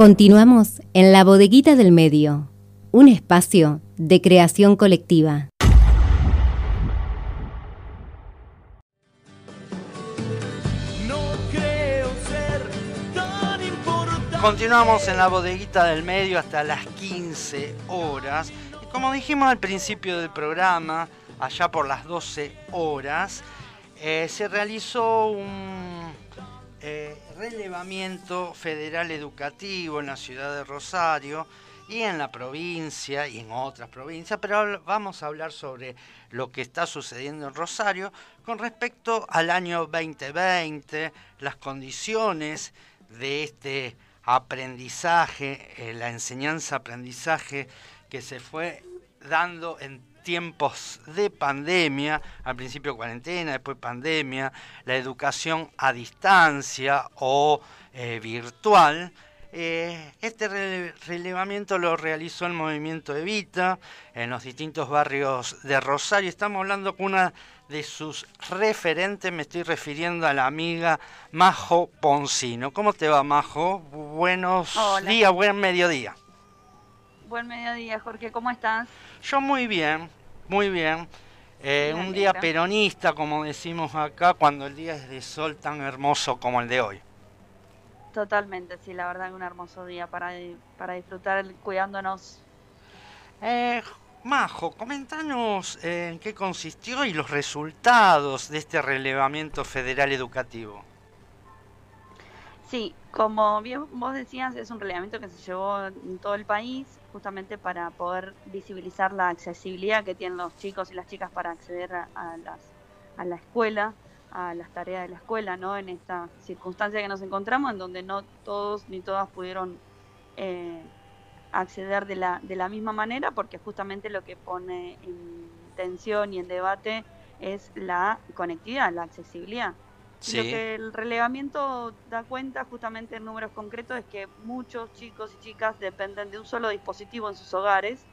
Continuamos en la bodeguita del medio, un espacio de creación colectiva. Continuamos en la bodeguita del medio hasta las 15 horas. Y como dijimos al principio del programa, allá por las 12 horas, eh, se realizó un eh, relevamiento federal educativo en la ciudad de Rosario y en la provincia y en otras provincias, pero vamos a hablar sobre lo que está sucediendo en Rosario con respecto al año 2020, las condiciones de este aprendizaje, eh, la enseñanza-aprendizaje que se fue dando en tiempos de pandemia, al principio cuarentena, después pandemia, la educación a distancia o eh, virtual. Eh, este relevamiento lo realizó el movimiento Evita en los distintos barrios de Rosario. Estamos hablando con una de sus referentes, me estoy refiriendo a la amiga Majo Poncino. ¿Cómo te va, Majo? Buenos días, buen mediodía. Buen mediodía, Jorge, ¿cómo estás? Yo muy bien, muy bien. Eh, un día peronista, como decimos acá, cuando el día es de sol tan hermoso como el de hoy. Totalmente, sí, la verdad es un hermoso día para, para disfrutar cuidándonos. Eh, Majo, comentanos eh, en qué consistió y los resultados de este relevamiento federal educativo. Sí, como bien vos decías, es un relevamiento que se llevó en todo el país justamente para poder visibilizar la accesibilidad que tienen los chicos y las chicas para acceder a, las, a la escuela, a las tareas de la escuela, ¿no? En esta circunstancia que nos encontramos, en donde no todos ni todas pudieron eh, acceder de la, de la misma manera, porque justamente lo que pone en tensión y en debate es la conectividad, la accesibilidad. Lo que el relevamiento da cuenta justamente en números concretos es que muchos chicos y chicas dependen de un solo dispositivo en sus hogares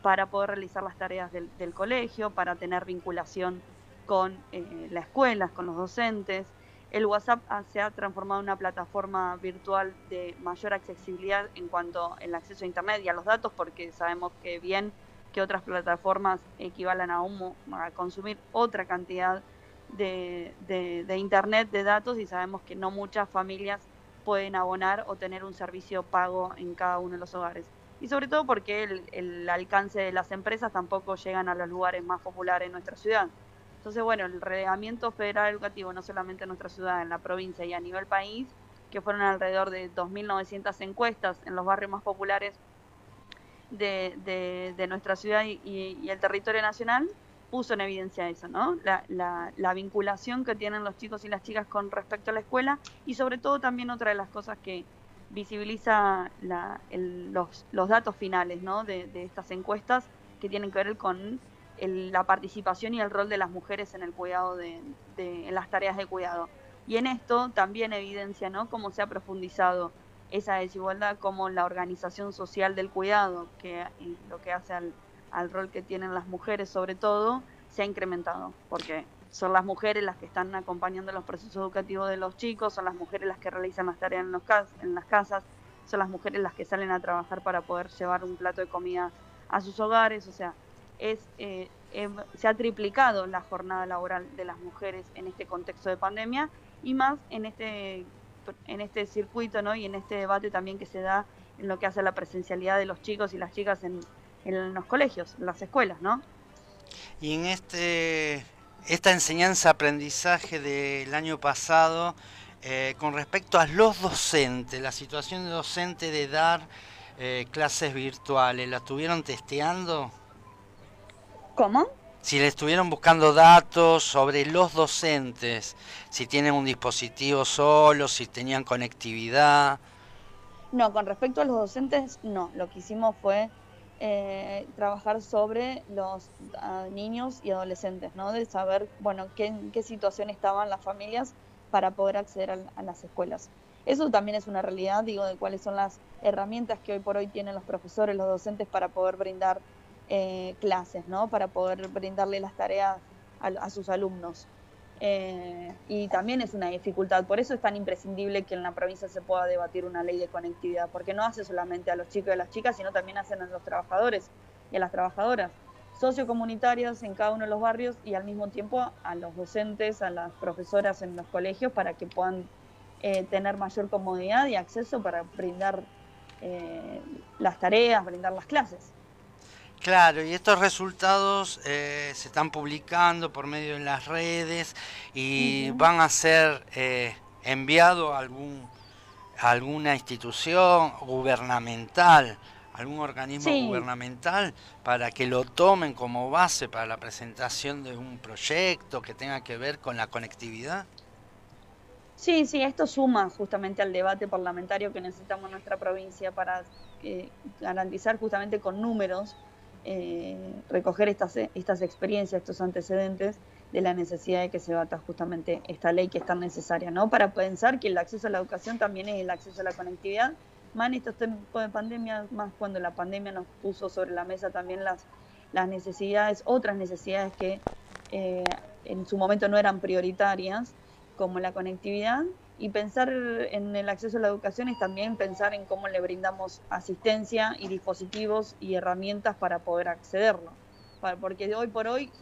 para poder realizar las tareas del, colegio, para tener vinculación con eh, las escuelas, con los docentes. El WhatsApp se ha transformado en una plataforma virtual de mayor accesibilidad en cuanto al acceso a Internet y a los datos, porque sabemos que bien que otras plataformas equivalen a, a consumir otra cantidad de, Internet, de datos, y sabemos que no muchas familias pueden abonar o tener un servicio pago en cada uno de los hogares. Y sobre todo porque el, alcance de las empresas tampoco llegan a los lugares más populares en nuestra ciudad. Entonces, bueno, el reglamento federal educativo, no solamente en nuestra ciudad, en la provincia y a nivel país, que fueron alrededor de 2.900 encuestas en los barrios más populares de, de, nuestra ciudad y, el territorio nacional, puso en evidencia eso, ¿no? La, la, vinculación que tienen los chicos y las chicas con respecto a la escuela y sobre todo también otra de las cosas que visibiliza los, los, datos finales, ¿no? De, estas encuestas que tienen que ver con la participación y el rol de las mujeres en el cuidado de, de en las tareas de cuidado. Y en esto también evidencia, ¿no? Cómo se ha profundizado esa desigualdad, como la organización social del cuidado, que lo que hace al al rol que tienen las mujeres sobre todo, se ha incrementado, porque son las mujeres las que están acompañando los procesos educativos de los chicos, son las mujeres las que realizan las tareas en, los en las casas, son las mujeres las que salen a trabajar para poder llevar un plato de comida a sus hogares, o sea, es, eh, em, se ha triplicado la jornada laboral de las mujeres en este contexto de pandemia y más en este, en este circuito ¿no? y en este debate también que se da en lo que hace la presencialidad de los chicos y las chicas en, en los colegios, en las escuelas, ¿no? Y en este esta enseñanza-aprendizaje del año pasado, eh, con respecto a los docentes, la situación de docente de dar eh, clases virtuales, ¿la estuvieron testeando? ¿Cómo? Si le estuvieron buscando datos sobre los docentes, si tienen un dispositivo solo, si tenían conectividad. No, con respecto a los docentes, no. Lo que hicimos fue eh, trabajar sobre los ah, niños y adolescentes, ¿no? De saber, bueno, qué, en qué situación estaban las familias para poder acceder a, las escuelas. Eso también es una realidad, digo, de cuáles son las herramientas que hoy por hoy tienen los profesores, los docentes para poder brindar eh, clases, ¿no? Para poder brindarle las tareas a, sus alumnos. Eh, y también es una dificultad. Por eso es tan imprescindible que en la provincia se pueda debatir una ley de conectividad, porque no hace solamente a los chicos y a las chicas, sino también hacen a los trabajadores y a las trabajadoras sociocomunitarias en cada uno de los barrios y al mismo tiempo a los docentes, a las profesoras en los colegios para que puedan eh, tener mayor comodidad y acceso para brindar eh, las tareas, brindar las clases. Claro, y estos resultados eh, se están publicando por medio de las redes y van a ser eh, enviados a, algún, alguna institución gubernamental, algún organismo gubernamental, para que lo tomen como base para la presentación de un proyecto que tenga que ver con la conectividad. Sí, sí, esto suma justamente al debate parlamentario que necesitamos en nuestra provincia para eh, garantizar justamente con números eh, recoger estas, estas experiencias, estos antecedentes de la necesidad de que se bata justamente esta ley que es tan necesaria, ¿no? Para pensar que el acceso a la educación también es el acceso a la conectividad, más en estos tiempos de pandemia, más cuando la pandemia nos puso sobre la mesa también las, las necesidades, otras necesidades que eh, en su momento no eran prioritarias, como la conectividad, y pensar en el acceso a la educación es también pensar en cómo le brindamos asistencia y dispositivos y herramientas para poder accederlo. Porque hoy por hoy,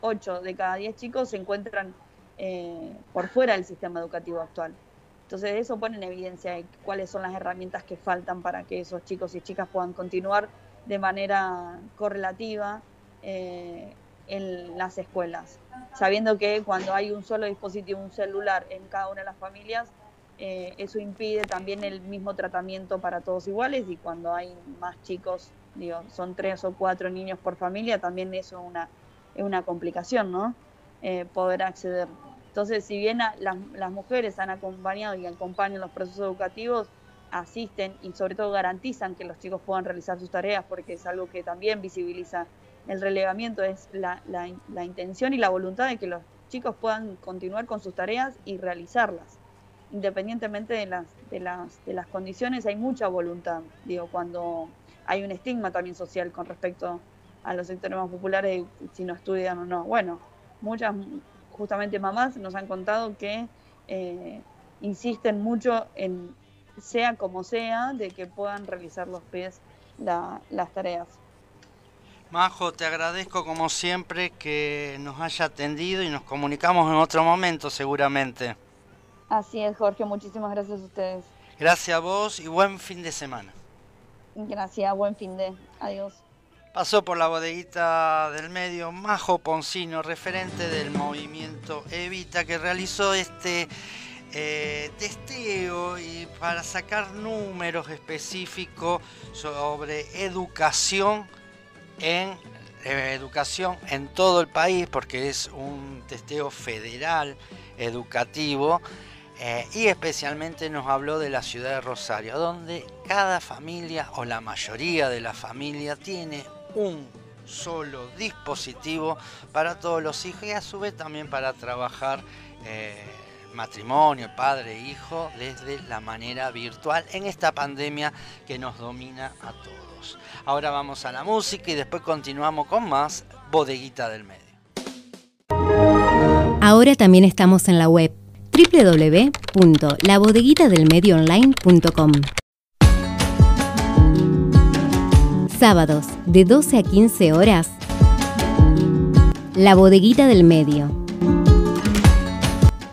8 mm, de cada 10 chicos se encuentran eh, por fuera del sistema educativo actual. Entonces eso pone en evidencia cuáles son las herramientas que faltan para que esos chicos y chicas puedan continuar de manera correlativa eh, en las escuelas, sabiendo que cuando hay un solo dispositivo, un celular en cada una de las familias, eh, eso impide también el mismo tratamiento para todos iguales y cuando hay más chicos, digo, son tres o cuatro niños por familia, también eso es una, es una complicación, ¿no? Eh, poder acceder. Entonces, si bien las, las mujeres han acompañado y acompañan los procesos educativos, asisten y sobre todo garantizan que los chicos puedan realizar sus tareas porque es algo que también visibiliza el relevamiento es la, la, intención y la voluntad de que los chicos puedan continuar con sus tareas y realizarlas. Independientemente de las, de las, de las condiciones, hay mucha voluntad. Digo, cuando hay un estigma también social con respecto a los sectores más populares, si no estudian o no. Bueno, muchas, justamente mamás nos han contado que eh, insisten mucho en, sea como sea, de que puedan realizar los pies las tareas. Majo, te agradezco como siempre que nos haya atendido y nos comunicamos en otro momento seguramente. Así es, Jorge, muchísimas gracias a ustedes. Gracias a vos y buen fin de semana. Gracias, buen fin de. Adiós. Pasó por la bodeguita del medio Majo Poncino, referente del movimiento Evita, que realizó este eh, testeo y para sacar números específicos sobre educación en eh, educación en todo el país, porque es un testeo federal educativo, eh, y especialmente nos habló de la ciudad de Rosario, donde cada familia o la mayoría de la familia tiene un solo dispositivo para todos los hijos y a su vez también para trabajar eh, matrimonio, padre, hijo, desde la manera virtual en esta pandemia que nos domina a todos. Ahora vamos a la música y después continuamos con más Bodeguita del Medio. Ahora también estamos en la web www.labodeguitadelmedioonline.com. Sábados de 12 a 15 horas. La Bodeguita del Medio